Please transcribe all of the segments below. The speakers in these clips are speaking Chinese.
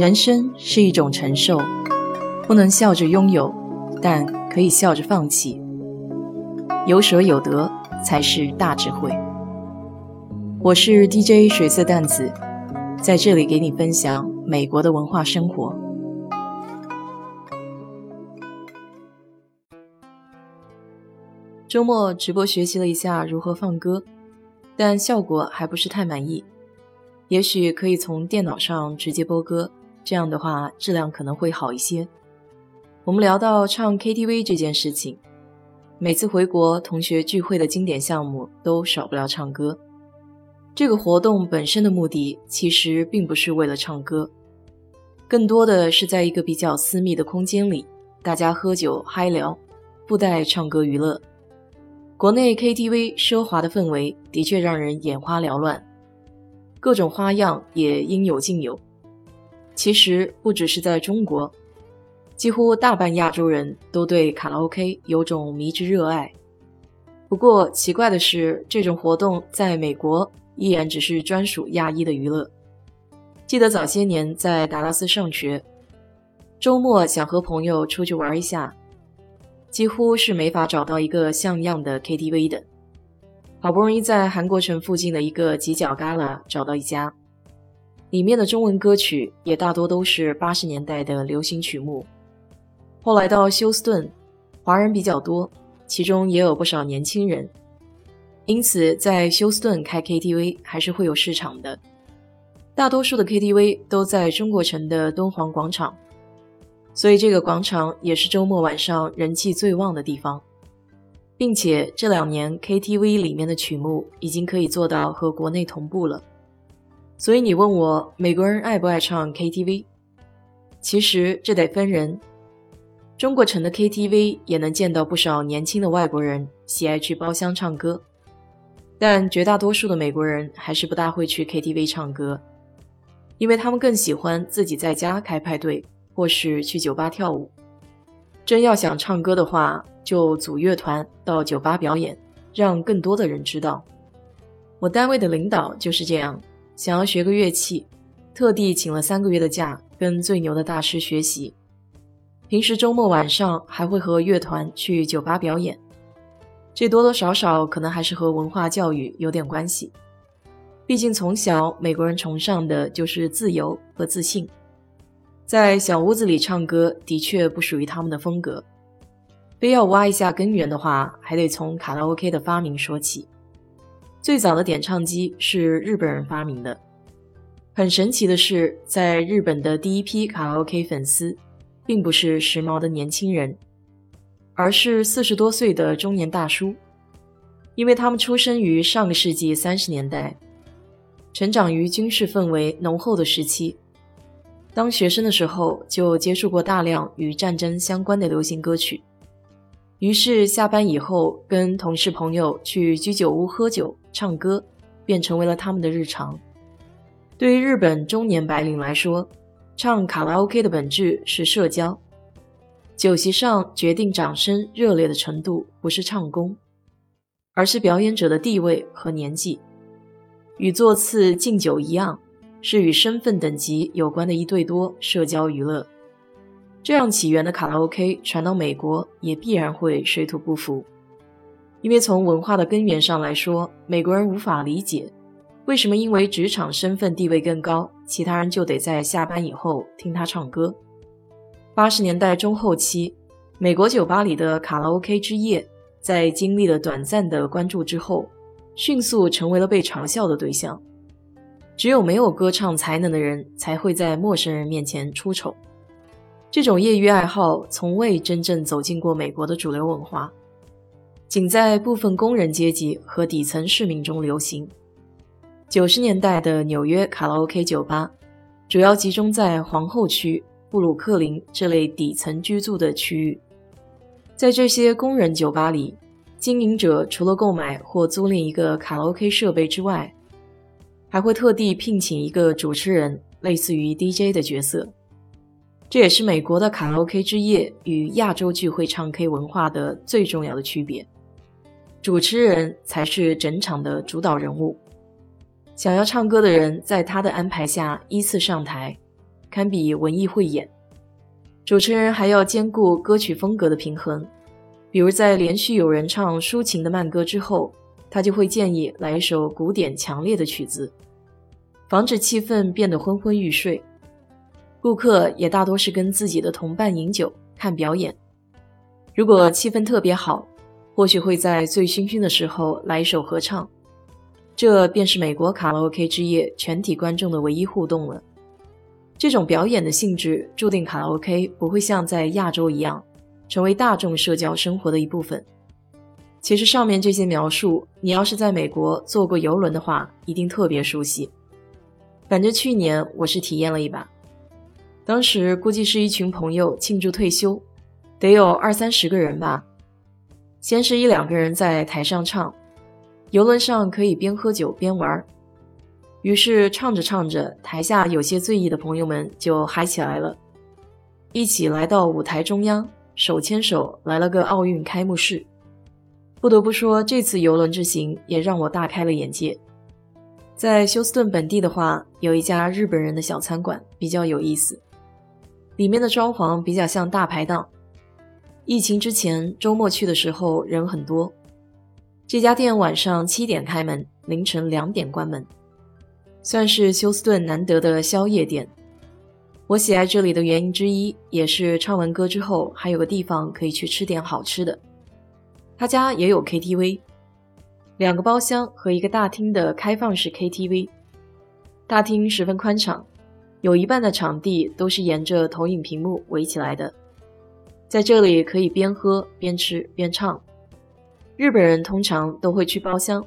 人生是一种承受，不能笑着拥有，但可以笑着放弃。有舍有得才是大智慧。我是 DJ 水色淡子，在这里给你分享美国的文化生活。周末直播学习了一下如何放歌，但效果还不是太满意。也许可以从电脑上直接播歌，这样的话质量可能会好一些。我们聊到唱 KTV 这件事情，每次回国同学聚会的经典项目都少不了唱歌。这个活动本身的目的其实并不是为了唱歌，更多的是在一个比较私密的空间里，大家喝酒嗨聊，不带唱歌娱乐。国内 KTV 奢华的氛围的确让人眼花缭乱。各种花样也应有尽有。其实不只是在中国，几乎大半亚洲人都对卡拉 OK 有种迷之热爱。不过奇怪的是，这种活动在美国依然只是专属亚裔的娱乐。记得早些年在达拉斯上学，周末想和朋友出去玩一下，几乎是没法找到一个像样的 KTV 的。好不容易在韩国城附近的一个犄角旮旯找到一家，里面的中文歌曲也大多都是八十年代的流行曲目。后来到休斯顿，华人比较多，其中也有不少年轻人，因此在休斯顿开 KTV 还是会有市场的。大多数的 KTV 都在中国城的敦煌广场，所以这个广场也是周末晚上人气最旺的地方。并且这两年 KTV 里面的曲目已经可以做到和国内同步了，所以你问我美国人爱不爱唱 KTV？其实这得分人。中国城的 KTV 也能见到不少年轻的外国人喜爱去包厢唱歌，但绝大多数的美国人还是不大会去 KTV 唱歌，因为他们更喜欢自己在家开派对，或是去酒吧跳舞。真要想唱歌的话，就组乐团到酒吧表演，让更多的人知道。我单位的领导就是这样，想要学个乐器，特地请了三个月的假，跟最牛的大师学习。平时周末晚上还会和乐团去酒吧表演，这多多少少可能还是和文化教育有点关系。毕竟从小美国人崇尚的就是自由和自信。在小屋子里唱歌的确不属于他们的风格。非要挖一下根源的话，还得从卡拉 OK 的发明说起。最早的点唱机是日本人发明的。很神奇的是，在日本的第一批卡拉 OK 粉丝，并不是时髦的年轻人，而是四十多岁的中年大叔，因为他们出生于上个世纪三十年代，成长于军事氛围浓厚的时期。当学生的时候，就接触过大量与战争相关的流行歌曲，于是下班以后跟同事朋友去居酒屋喝酒、唱歌，便成为了他们的日常。对于日本中年白领来说，唱卡拉 OK 的本质是社交。酒席上决定掌声热烈的程度，不是唱功，而是表演者的地位和年纪，与座次敬酒一样。是与身份等级有关的一对多社交娱乐，这样起源的卡拉 OK 传到美国也必然会水土不服，因为从文化的根源上来说，美国人无法理解为什么因为职场身份地位更高，其他人就得在下班以后听他唱歌。八十年代中后期，美国酒吧里的卡拉 OK 之夜，在经历了短暂的关注之后，迅速成为了被嘲笑的对象。只有没有歌唱才能的人才会在陌生人面前出丑。这种业余爱好从未真正走进过美国的主流文化，仅在部分工人阶级和底层市民中流行。九十年代的纽约卡拉 OK 酒吧主要集中在皇后区、布鲁克林这类底层居住的区域。在这些工人酒吧里，经营者除了购买或租赁一个卡拉 OK 设备之外，还会特地聘请一个主持人，类似于 DJ 的角色。这也是美国的卡拉 OK 之夜与亚洲聚会唱 K 文化的最重要的区别。主持人才是整场的主导人物，想要唱歌的人在他的安排下依次上台，堪比文艺汇演。主持人还要兼顾歌曲风格的平衡，比如在连续有人唱抒情的慢歌之后，他就会建议来一首古典强烈的曲子，防止气氛变得昏昏欲睡。顾客也大多是跟自己的同伴饮酒看表演，如果气氛特别好，或许会在醉醺醺的时候来一首合唱，这便是美国卡拉 OK 之夜全体观众的唯一互动了。这种表演的性质注定卡拉 OK 不会像在亚洲一样，成为大众社交生活的一部分。其实上面这些描述，你要是在美国坐过游轮的话，一定特别熟悉。反正去年我是体验了一把，当时估计是一群朋友庆祝退休，得有二三十个人吧。先是一两个人在台上唱，游轮上可以边喝酒边玩。于是唱着唱着，台下有些醉意的朋友们就嗨起来了，一起来到舞台中央，手牵手来了个奥运开幕式。不得不说，这次游轮之行也让我大开了眼界。在休斯顿本地的话，有一家日本人的小餐馆比较有意思，里面的装潢比较像大排档。疫情之前周末去的时候人很多，这家店晚上七点开门，凌晨两点关门。算是休斯顿难得的宵夜店。我喜爱这里的原因之一，也是唱完歌之后还有个地方可以去吃点好吃的。他家也有 KTV，两个包厢和一个大厅的开放式 KTV。大厅十分宽敞，有一半的场地都是沿着投影屏幕围起来的，在这里可以边喝边吃边唱。日本人通常都会去包厢。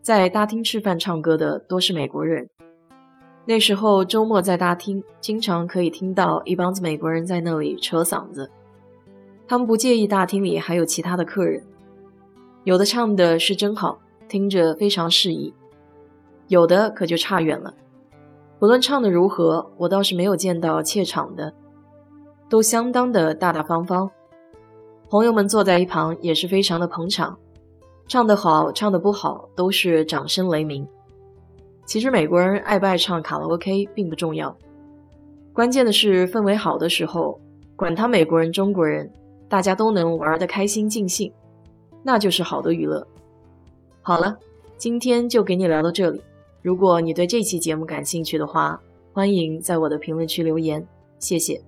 在大厅吃饭唱歌的多是美国人。那时候周末在大厅，经常可以听到一帮子美国人在那里扯嗓子。他们不介意大厅里还有其他的客人，有的唱的是真好，听着非常适宜；有的可就差远了。不论唱的如何，我倒是没有见到怯场的，都相当的大大方方。朋友们坐在一旁也是非常的捧场。唱得好，唱得不好，都是掌声雷鸣。其实美国人爱不爱唱卡拉 OK 并不重要，关键的是氛围好的时候，管他美国人、中国人，大家都能玩得开心尽兴，那就是好的娱乐。好了，今天就给你聊到这里。如果你对这期节目感兴趣的话，欢迎在我的评论区留言，谢谢。